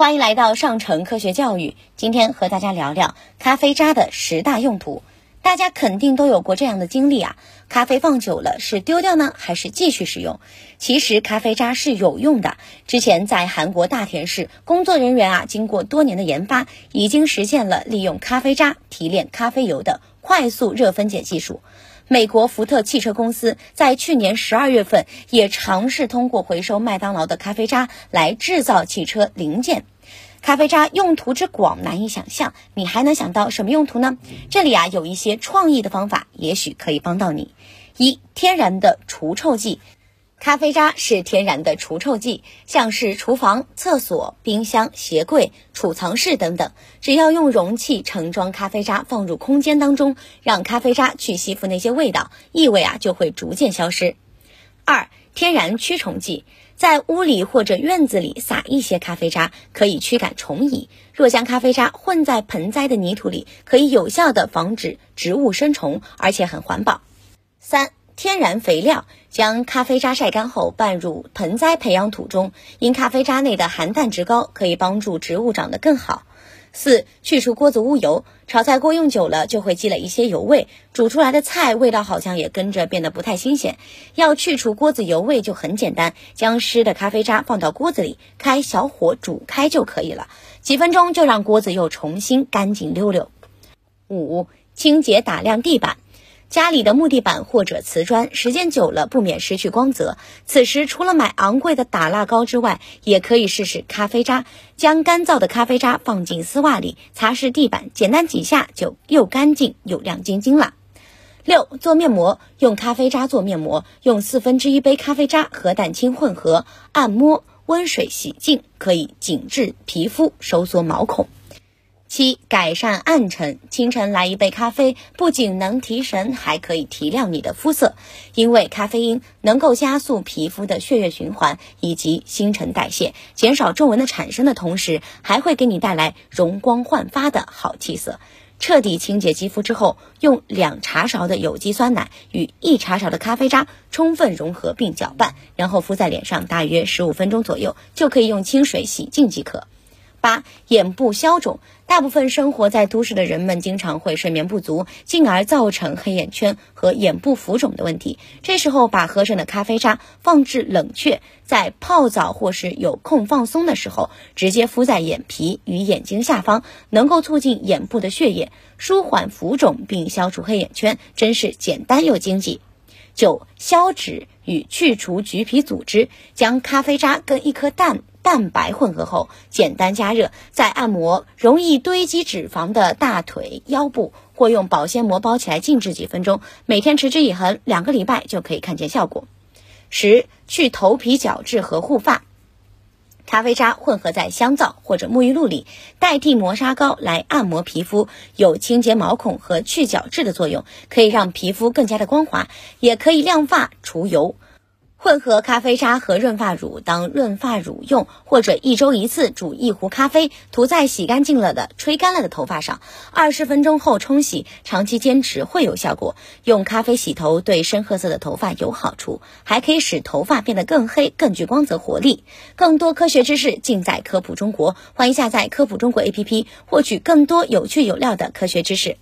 欢迎来到上城科学教育。今天和大家聊聊咖啡渣的十大用途。大家肯定都有过这样的经历啊，咖啡放久了是丢掉呢，还是继续使用？其实咖啡渣是有用的。之前在韩国大田市，工作人员啊，经过多年的研发，已经实现了利用咖啡渣提炼咖啡油的快速热分解技术。美国福特汽车公司在去年十二月份也尝试通过回收麦当劳的咖啡渣来制造汽车零件。咖啡渣用途之广难以想象，你还能想到什么用途呢？这里啊有一些创意的方法，也许可以帮到你。一、天然的除臭剂。咖啡渣是天然的除臭剂，像是厨房、厕所、冰箱、鞋柜、储藏室等等，只要用容器盛装咖啡渣放入空间当中，让咖啡渣去吸附那些味道，异味啊就会逐渐消失。二、天然驱虫剂，在屋里或者院子里撒一些咖啡渣，可以驱赶虫蚁。若将咖啡渣混在盆栽的泥土里，可以有效的防止植物生虫，而且很环保。三。天然肥料，将咖啡渣晒干后拌入盆栽培养土中，因咖啡渣内的含氮值高，可以帮助植物长得更好。四、去除锅子污油，炒菜锅用久了就会积累一些油味，煮出来的菜味道好像也跟着变得不太新鲜。要去除锅子油味就很简单，将湿的咖啡渣放到锅子里，开小火煮开就可以了，几分钟就让锅子又重新干净溜溜。五、清洁打亮地板。家里的木地板或者瓷砖，时间久了不免失去光泽。此时除了买昂贵的打蜡膏之外，也可以试试咖啡渣。将干燥的咖啡渣放进丝袜里，擦拭地板，简单几下就又干净又亮晶晶了。六、做面膜，用咖啡渣做面膜，用四分之一杯咖啡渣和蛋清混合，按摩，温水洗净，可以紧致皮肤，收缩毛孔。七、改善暗沉。清晨来一杯咖啡，不仅能提神，还可以提亮你的肤色。因为咖啡因能够加速皮肤的血液循环以及新陈代谢，减少皱纹的产生的同时，还会给你带来容光焕发的好气色。彻底清洁肌肤之后，用两茶勺的有机酸奶与一茶勺的咖啡渣充分融合并搅拌，然后敷在脸上，大约十五分钟左右，就可以用清水洗净即可。八、眼部消肿。大部分生活在都市的人们经常会睡眠不足，进而造成黑眼圈和眼部浮肿的问题。这时候，把喝剩的咖啡渣放置冷却，在泡澡或是有空放松的时候，直接敷在眼皮与眼睛下方，能够促进眼部的血液，舒缓浮肿并消除黑眼圈，真是简单又经济。九、消脂与去除橘皮组织。将咖啡渣跟一颗蛋。蛋白混合后，简单加热，再按摩容易堆积脂肪的大腿、腰部，或用保鲜膜包起来静置几分钟。每天持之以恒，两个礼拜就可以看见效果。十、去头皮角质和护发。咖啡渣混合在香皂或者沐浴露里，代替磨砂膏来按摩皮肤，有清洁毛孔和去角质的作用，可以让皮肤更加的光滑，也可以亮发除油。混合咖啡渣和润发乳当润发乳用，或者一周一次煮一壶咖啡，涂在洗干净了的、吹干了的头发上，二十分钟后冲洗，长期坚持会有效果。用咖啡洗头对深褐色的头发有好处，还可以使头发变得更黑、更具光泽活力。更多科学知识尽在科普中国，欢迎下载科普中国 APP，获取更多有趣有料的科学知识。